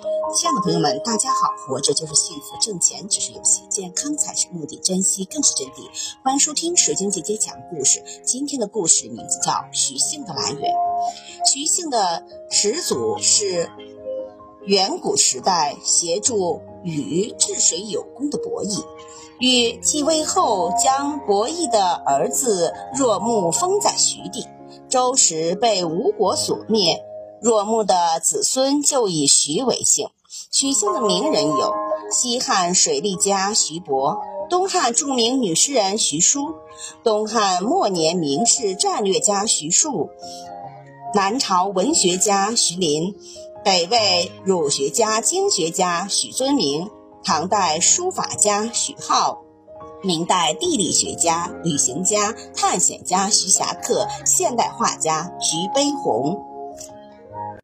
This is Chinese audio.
亲爱的朋友们，大家好！活着就是幸福，挣钱只是游戏，健康才是目的，珍惜更是真谛。欢迎收听水晶姐姐讲故事。今天的故事名字叫《徐姓的来源》。徐姓的始祖是远古时代协助禹治水有功的伯益。禹继位后，将伯益的儿子若木封在徐地。周时被吴国所灭，若木的子孙就以徐为姓。许姓的名人有西汉水利家徐伯，东汉著名女诗人徐淑，东汉末年名士战略家徐庶，南朝文学家徐林，北魏儒学家经学家许尊明，唐代书法家许浩，明代地理学家、旅行家、探险家徐霞客，现代画家徐悲鸿。